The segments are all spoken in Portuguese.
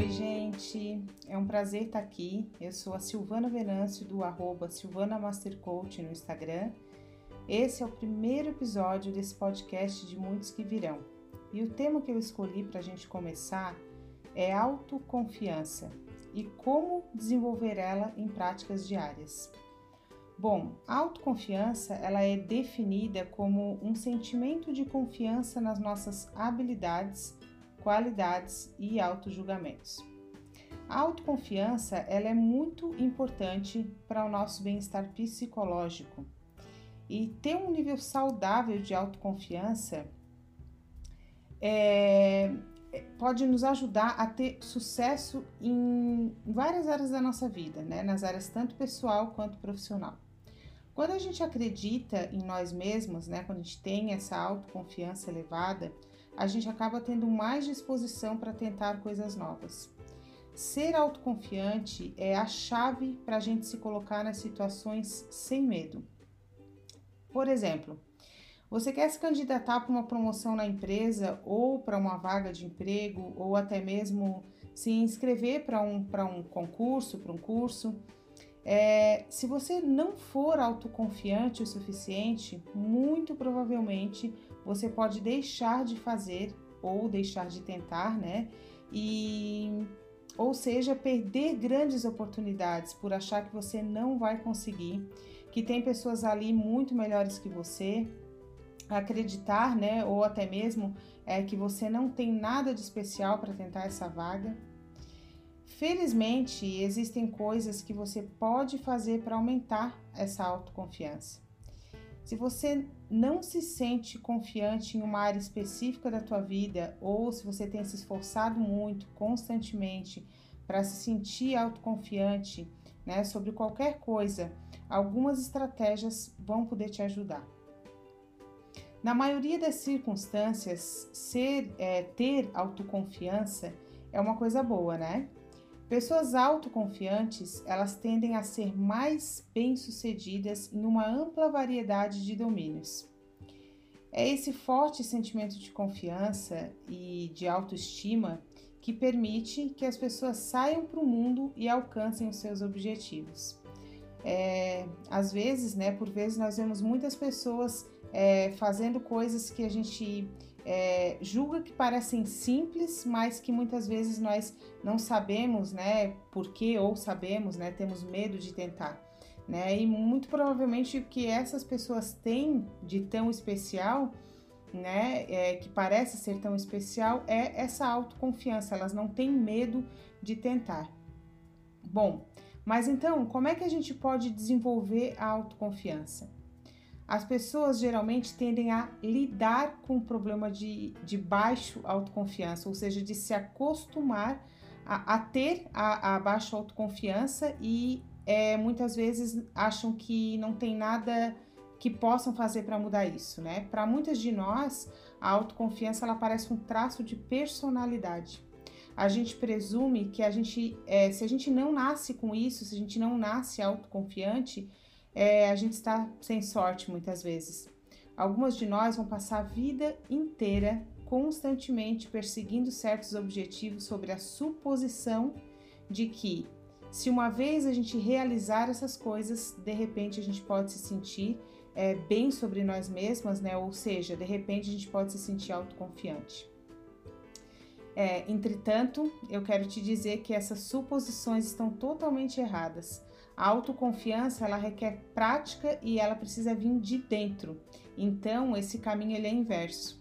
Oi, gente, é um prazer estar aqui. Eu sou a Silvana Venâncio do arroba Silvana Master Coach no Instagram. Esse é o primeiro episódio desse podcast de muitos que virão. E o tema que eu escolhi para a gente começar é autoconfiança e como desenvolver ela em práticas diárias. Bom, a autoconfiança ela é definida como um sentimento de confiança nas nossas habilidades, qualidades e autojulgamentos. A autoconfiança ela é muito importante para o nosso bem-estar psicológico. E ter um nível saudável de autoconfiança é, pode nos ajudar a ter sucesso em várias áreas da nossa vida, né? nas áreas tanto pessoal quanto profissional. Quando a gente acredita em nós mesmos, né, quando a gente tem essa autoconfiança elevada, a gente acaba tendo mais disposição para tentar coisas novas. Ser autoconfiante é a chave para a gente se colocar nas situações sem medo. Por exemplo, você quer se candidatar para uma promoção na empresa ou para uma vaga de emprego ou até mesmo se inscrever para um, um concurso, para um curso. É, se você não for autoconfiante o suficiente, muito provavelmente você pode deixar de fazer ou deixar de tentar, né? E ou seja, perder grandes oportunidades por achar que você não vai conseguir, que tem pessoas ali muito melhores que você, acreditar, né? Ou até mesmo é que você não tem nada de especial para tentar essa vaga. Felizmente, existem coisas que você pode fazer para aumentar essa autoconfiança. Se você não se sente confiante em uma área específica da tua vida ou se você tem se esforçado muito constantemente para se sentir autoconfiante, né, sobre qualquer coisa, algumas estratégias vão poder te ajudar. Na maioria das circunstâncias, ser, é, ter autoconfiança é uma coisa boa, né? Pessoas autoconfiantes, elas tendem a ser mais bem-sucedidas em uma ampla variedade de domínios. É esse forte sentimento de confiança e de autoestima que permite que as pessoas saiam para o mundo e alcancem os seus objetivos. É, às vezes, né, por vezes nós vemos muitas pessoas é, fazendo coisas que a gente é, julga que parecem simples, mas que muitas vezes nós não sabemos, né, por quê ou sabemos, né, temos medo de tentar, né, e muito provavelmente o que essas pessoas têm de tão especial, né, é, que parece ser tão especial, é essa autoconfiança, elas não têm medo de tentar. Bom, mas então, como é que a gente pode desenvolver a autoconfiança? As pessoas geralmente tendem a lidar com o problema de, de baixo autoconfiança, ou seja, de se acostumar a, a ter a, a, baixa autoconfiança e é, muitas vezes acham que não tem nada que possam fazer para mudar isso, né? Para muitas de nós, a autoconfiança ela parece um traço de personalidade. A gente presume que a gente, é, se a gente não nasce com isso, se a gente não nasce autoconfiante, é, a gente está sem sorte muitas vezes. Algumas de nós vão passar a vida inteira constantemente perseguindo certos objetivos sobre a suposição de que, se uma vez a gente realizar essas coisas, de repente a gente pode se sentir é, bem sobre nós mesmas, né? Ou seja, de repente a gente pode se sentir autoconfiante. É, entretanto, eu quero te dizer que essas suposições estão totalmente erradas. A autoconfiança ela requer prática e ela precisa vir de dentro. Então, esse caminho ele é inverso.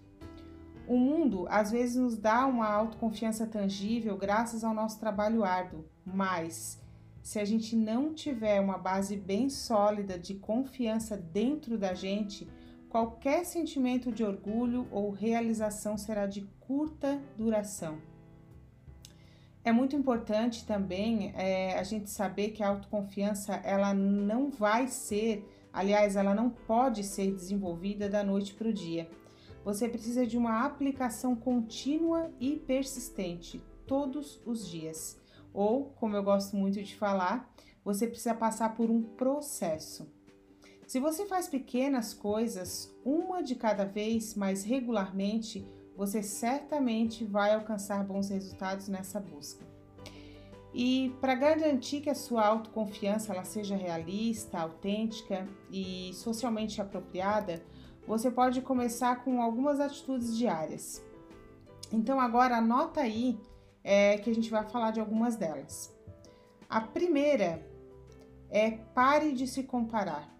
O mundo às vezes nos dá uma autoconfiança tangível graças ao nosso trabalho árduo, mas se a gente não tiver uma base bem sólida de confiança dentro da gente, qualquer sentimento de orgulho ou realização será de curta duração. É muito importante também é, a gente saber que a autoconfiança ela não vai ser, aliás, ela não pode ser desenvolvida da noite para o dia. Você precisa de uma aplicação contínua e persistente todos os dias. Ou, como eu gosto muito de falar, você precisa passar por um processo. Se você faz pequenas coisas, uma de cada vez, mais regularmente, você certamente vai alcançar bons resultados nessa busca. E para garantir que a sua autoconfiança ela seja realista, autêntica e socialmente apropriada, você pode começar com algumas atitudes diárias. Então agora anota aí é, que a gente vai falar de algumas delas. A primeira é pare de se comparar.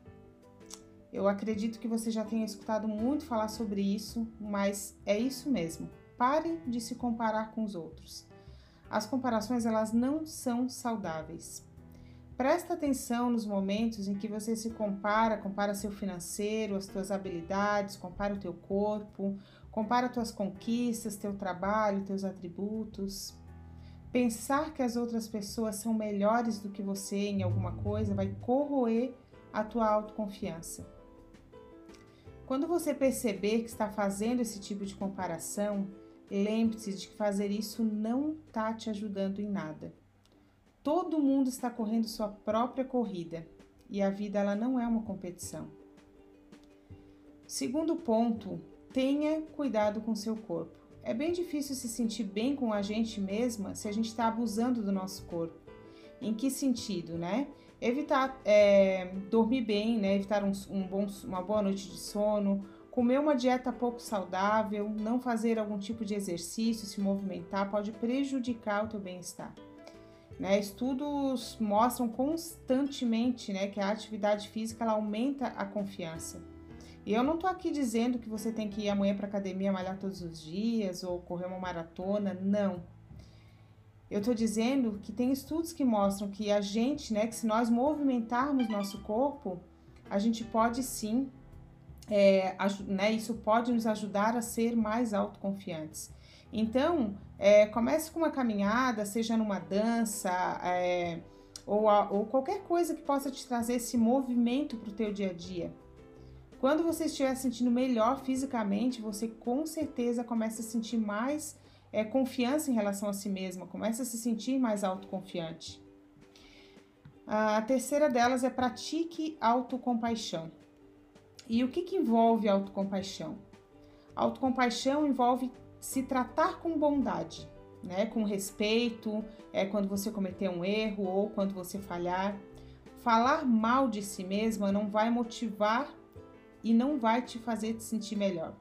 Eu acredito que você já tenha escutado muito falar sobre isso, mas é isso mesmo. Pare de se comparar com os outros. As comparações elas não são saudáveis. Presta atenção nos momentos em que você se compara, compara seu financeiro, as suas habilidades, compara o teu corpo, compara tuas conquistas, teu trabalho, teus atributos. Pensar que as outras pessoas são melhores do que você em alguma coisa vai corroer a tua autoconfiança. Quando você perceber que está fazendo esse tipo de comparação, lembre-se de que fazer isso não está te ajudando em nada. Todo mundo está correndo sua própria corrida e a vida ela não é uma competição. Segundo ponto, tenha cuidado com seu corpo. É bem difícil se sentir bem com a gente mesma se a gente está abusando do nosso corpo. Em que sentido, né? Evitar é, dormir bem, né? Evitar um, um bom, uma boa noite de sono, comer uma dieta pouco saudável, não fazer algum tipo de exercício, se movimentar, pode prejudicar o teu bem-estar. Né? Estudos mostram constantemente né, que a atividade física ela aumenta a confiança. E eu não tô aqui dizendo que você tem que ir amanhã para academia malhar todos os dias ou correr uma maratona, não. Eu tô dizendo que tem estudos que mostram que a gente, né, que se nós movimentarmos nosso corpo, a gente pode sim, é, né, isso pode nos ajudar a ser mais autoconfiantes. Então, é, comece com uma caminhada, seja numa dança, é, ou, a, ou qualquer coisa que possa te trazer esse movimento para o teu dia a dia. Quando você estiver se sentindo melhor fisicamente, você com certeza começa a sentir mais é, confiança em relação a si mesma, começa a se sentir mais autoconfiante. A terceira delas é pratique autocompaixão. E o que, que envolve autocompaixão? Autocompaixão envolve se tratar com bondade, né? com respeito, é quando você cometer um erro ou quando você falhar. Falar mal de si mesma não vai motivar e não vai te fazer te sentir melhor.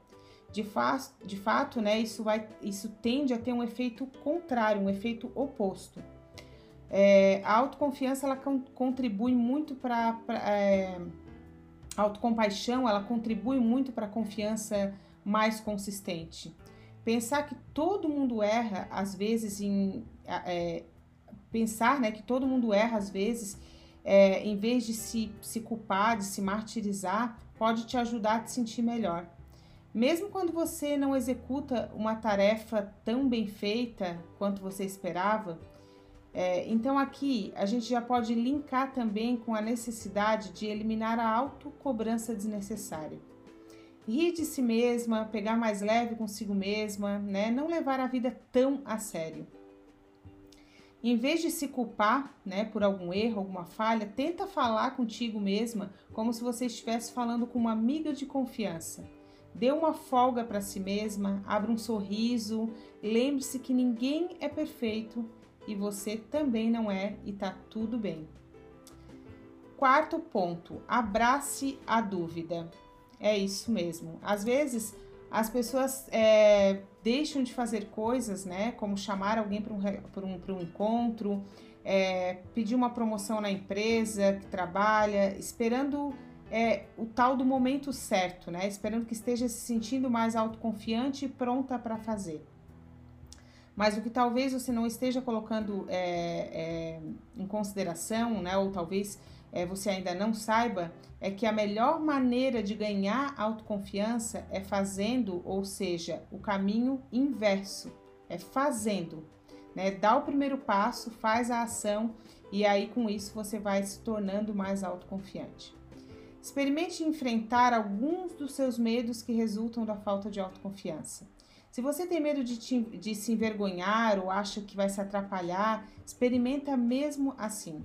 De, fa de fato, né, isso, vai, isso tende a ter um efeito contrário, um efeito oposto. É, a autoconfiança ela contribui muito para é, a autocompaixão, ela contribui muito para a confiança mais consistente. Pensar que todo mundo erra, às vezes, em é, pensar né, que todo mundo erra, às vezes, é, em vez de se, se culpar, de se martirizar, pode te ajudar a te sentir melhor. Mesmo quando você não executa uma tarefa tão bem feita quanto você esperava, é, então aqui a gente já pode linkar também com a necessidade de eliminar a autocobrança desnecessária. Rir de si mesma, pegar mais leve consigo mesma, né? não levar a vida tão a sério. Em vez de se culpar, né, por algum erro, alguma falha, tenta falar contigo mesma como se você estivesse falando com uma amiga de confiança. Dê uma folga para si mesma, abra um sorriso, lembre-se que ninguém é perfeito e você também não é e tá tudo bem. Quarto ponto, abrace a dúvida. É isso mesmo. Às vezes as pessoas é, deixam de fazer coisas, né? Como chamar alguém para um, um, um encontro, é, pedir uma promoção na empresa que trabalha, esperando é, o tal do momento certo, né? Esperando que esteja se sentindo mais autoconfiante e pronta para fazer. Mas o que talvez você não esteja colocando é, é, em consideração, né? Ou talvez é, você ainda não saiba, é que a melhor maneira de ganhar autoconfiança é fazendo, ou seja, o caminho inverso, é fazendo. Né? Dá o primeiro passo, faz a ação e aí com isso você vai se tornando mais autoconfiante. Experimente enfrentar alguns dos seus medos que resultam da falta de autoconfiança. Se você tem medo de, te, de se envergonhar ou acha que vai se atrapalhar, experimenta mesmo assim.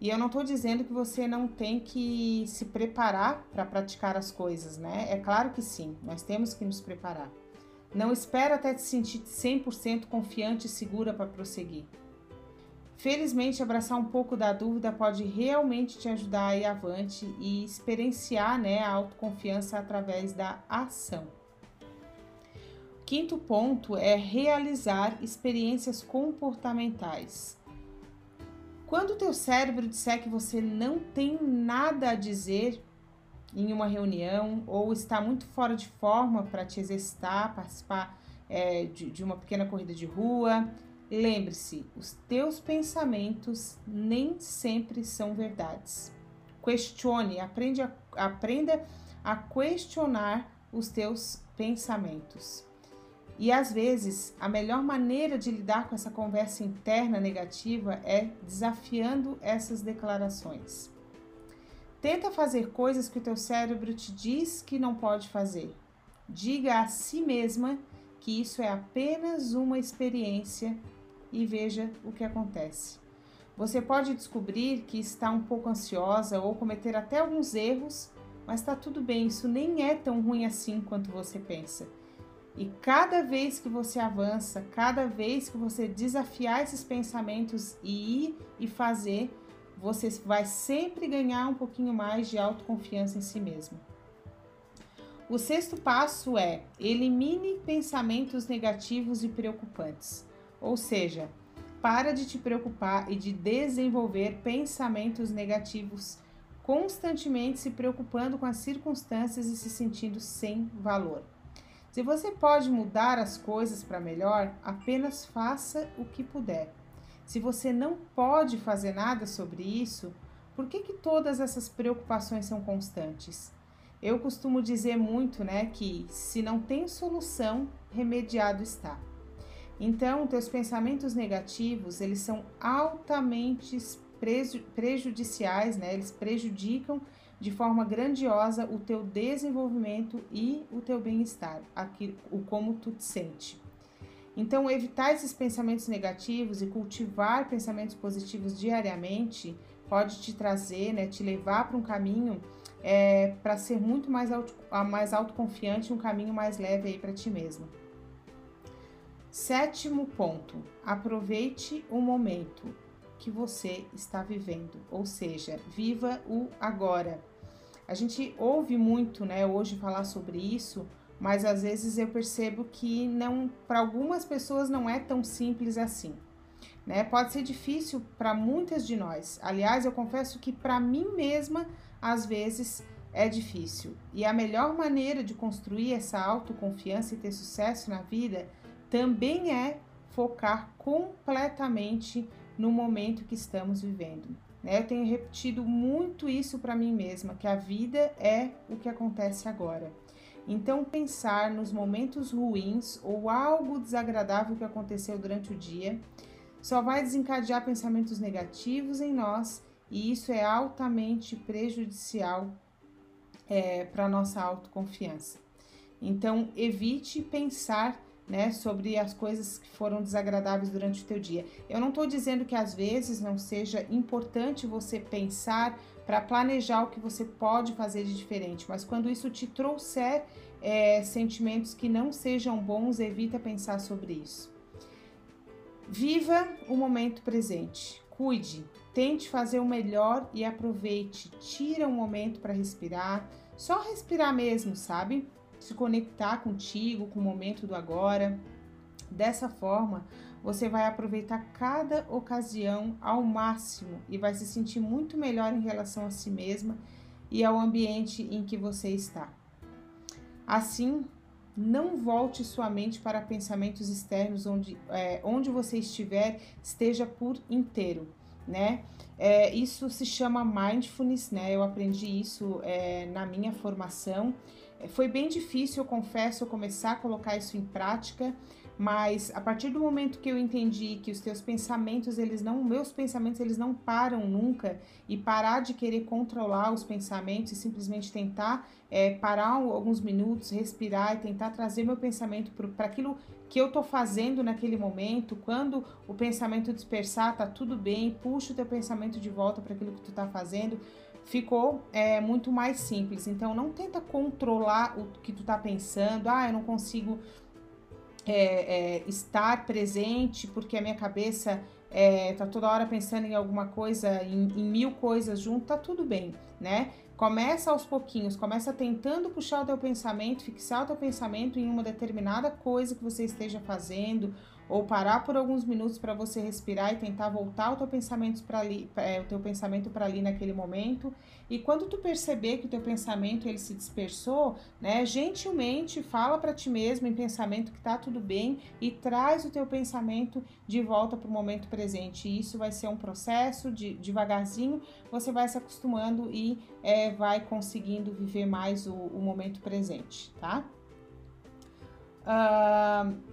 E eu não estou dizendo que você não tem que se preparar para praticar as coisas, né? É claro que sim, nós temos que nos preparar. Não espera até te sentir 100% confiante e segura para prosseguir. Felizmente, abraçar um pouco da dúvida pode realmente te ajudar a ir avante e experienciar né, a autoconfiança através da ação. Quinto ponto é realizar experiências comportamentais. Quando o teu cérebro disser que você não tem nada a dizer em uma reunião ou está muito fora de forma para te exercitar, participar é, de, de uma pequena corrida de rua, lembre-se, os teus pensamentos nem sempre são verdades. Questione, aprende a, aprenda a questionar os teus pensamentos. E às vezes, a melhor maneira de lidar com essa conversa interna negativa é desafiando essas declarações. Tenta fazer coisas que o teu cérebro te diz que não pode fazer. Diga a si mesma que isso é apenas uma experiência e veja o que acontece. Você pode descobrir que está um pouco ansiosa ou cometer até alguns erros, mas está tudo bem, isso nem é tão ruim assim quanto você pensa. E cada vez que você avança, cada vez que você desafiar esses pensamentos e ir e fazer, você vai sempre ganhar um pouquinho mais de autoconfiança em si mesmo. O sexto passo é elimine pensamentos negativos e preocupantes. Ou seja, para de te preocupar e de desenvolver pensamentos negativos, constantemente se preocupando com as circunstâncias e se sentindo sem valor. Se você pode mudar as coisas para melhor, apenas faça o que puder. Se você não pode fazer nada sobre isso, por que, que todas essas preocupações são constantes? Eu costumo dizer muito, né, que se não tem solução, remediado está. Então, teus pensamentos negativos, eles são altamente prejudiciais, né? Eles prejudicam de forma grandiosa o teu desenvolvimento e o teu bem-estar, o como tu te sente. Então, evitar esses pensamentos negativos e cultivar pensamentos positivos diariamente pode te trazer, né, te levar para um caminho é, para ser muito mais, auto, mais autoconfiante, um caminho mais leve aí para ti mesmo. Sétimo ponto: aproveite o momento que você está vivendo, ou seja, viva o agora. A gente ouve muito, né, hoje falar sobre isso, mas às vezes eu percebo que não, para algumas pessoas não é tão simples assim. Né? Pode ser difícil para muitas de nós. Aliás, eu confesso que para mim mesma às vezes é difícil. E a melhor maneira de construir essa autoconfiança e ter sucesso na vida também é focar completamente no momento que estamos vivendo. Né? Eu tenho repetido muito isso para mim mesma, que a vida é o que acontece agora. Então, pensar nos momentos ruins ou algo desagradável que aconteceu durante o dia só vai desencadear pensamentos negativos em nós e isso é altamente prejudicial é, para a nossa autoconfiança. Então, evite pensar né, sobre as coisas que foram desagradáveis durante o teu dia. Eu não estou dizendo que às vezes não seja importante você pensar para planejar o que você pode fazer de diferente, mas quando isso te trouxer é, sentimentos que não sejam bons, evita pensar sobre isso. Viva o momento presente, cuide, tente fazer o melhor e aproveite. Tira um momento para respirar, só respirar mesmo, sabe? Se conectar contigo, com o momento do agora. Dessa forma, você vai aproveitar cada ocasião ao máximo e vai se sentir muito melhor em relação a si mesma e ao ambiente em que você está. Assim, não volte sua mente para pensamentos externos onde, é, onde você estiver, esteja por inteiro, né? É, isso se chama mindfulness, né? Eu aprendi isso é, na minha formação foi bem difícil, eu confesso, eu começar a colocar isso em prática, mas a partir do momento que eu entendi que os teus pensamentos, eles não, meus pensamentos, eles não param nunca, e parar de querer controlar os pensamentos e simplesmente tentar é, parar alguns minutos, respirar e tentar trazer meu pensamento para aquilo que eu tô fazendo naquele momento, quando o pensamento dispersar, tá tudo bem, puxa o teu pensamento de volta para aquilo que tu tá fazendo ficou é, muito mais simples. Então, não tenta controlar o que tu tá pensando. Ah, eu não consigo é, é, estar presente porque a minha cabeça é, tá toda hora pensando em alguma coisa, em, em mil coisas junto, tá tudo bem, né? Começa aos pouquinhos, começa tentando puxar o teu pensamento, fixar o teu pensamento em uma determinada coisa que você esteja fazendo, ou parar por alguns minutos para você respirar e tentar voltar o teu pensamento para ali, é, o teu pensamento para ali naquele momento. E quando tu perceber que o teu pensamento ele se dispersou, né, gentilmente fala para ti mesmo em pensamento que tá tudo bem e traz o teu pensamento de volta para o momento presente. E isso vai ser um processo de devagarzinho, você vai se acostumando e é, vai conseguindo viver mais o, o momento presente, tá? Uh,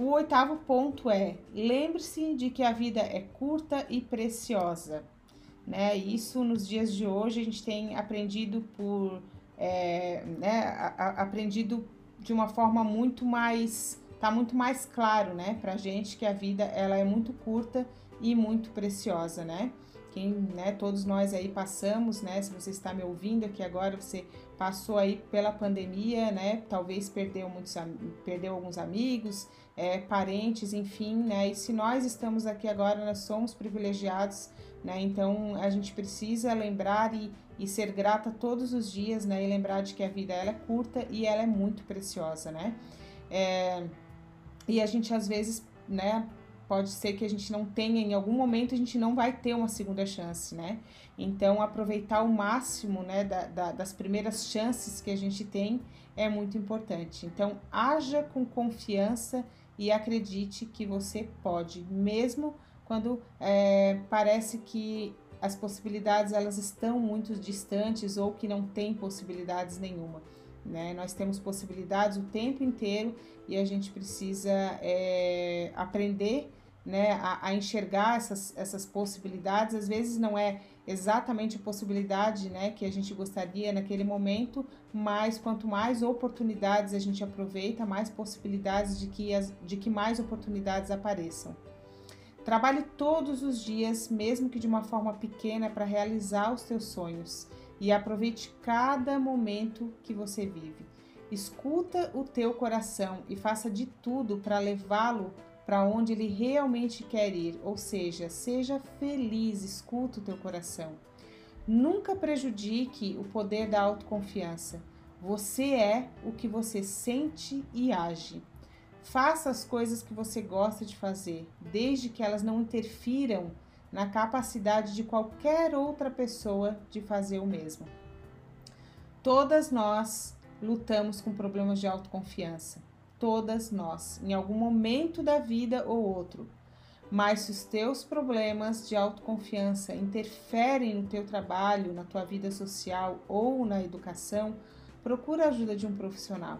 o oitavo ponto é: lembre-se de que a vida é curta e preciosa. Né? Isso nos dias de hoje a gente tem aprendido por é, né, a, a, aprendido de uma forma muito mais tá muito mais claro, né, pra gente que a vida ela é muito curta e muito preciosa, né? Quem, né, todos nós aí passamos, né? Se você está me ouvindo aqui agora, você passou aí pela pandemia, né? Talvez perdeu muitos, perdeu alguns amigos, é, parentes, enfim, né? E se nós estamos aqui agora, nós somos privilegiados, né? Então a gente precisa lembrar e, e ser grata todos os dias, né? E lembrar de que a vida ela é curta e ela é muito preciosa, né? É, e a gente às vezes, né? Pode ser que a gente não tenha, em algum momento a gente não vai ter uma segunda chance, né? Então aproveitar o máximo, né? Da, da, das primeiras chances que a gente tem é muito importante. Então haja com confiança e acredite que você pode, mesmo quando é, parece que as possibilidades elas estão muito distantes ou que não tem possibilidades nenhuma. Né? Nós temos possibilidades o tempo inteiro e a gente precisa é, aprender né, a, a, enxergar essas, essas possibilidades. Às vezes não é exatamente a possibilidade né, que a gente gostaria naquele momento, mas quanto mais oportunidades a gente aproveita, mais possibilidades de que, as, de que mais oportunidades apareçam. Trabalhe todos os dias, mesmo que de uma forma pequena, para realizar os teus sonhos e aproveite cada momento que você vive. Escuta o teu coração e faça de tudo para levá-lo para onde ele realmente quer ir, ou seja, seja feliz, escuta o teu coração. Nunca prejudique o poder da autoconfiança. Você é o que você sente e age. Faça as coisas que você gosta de fazer, desde que elas não interfiram na capacidade de qualquer outra pessoa de fazer o mesmo. Todas nós lutamos com problemas de autoconfiança todas nós, em algum momento da vida ou outro. Mas se os teus problemas de autoconfiança interferem no teu trabalho, na tua vida social ou na educação, procura a ajuda de um profissional.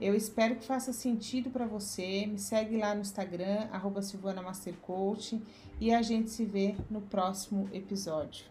Eu espero que faça sentido para você. Me segue lá no Instagram, arroba Silvana Master Coach, e a gente se vê no próximo episódio.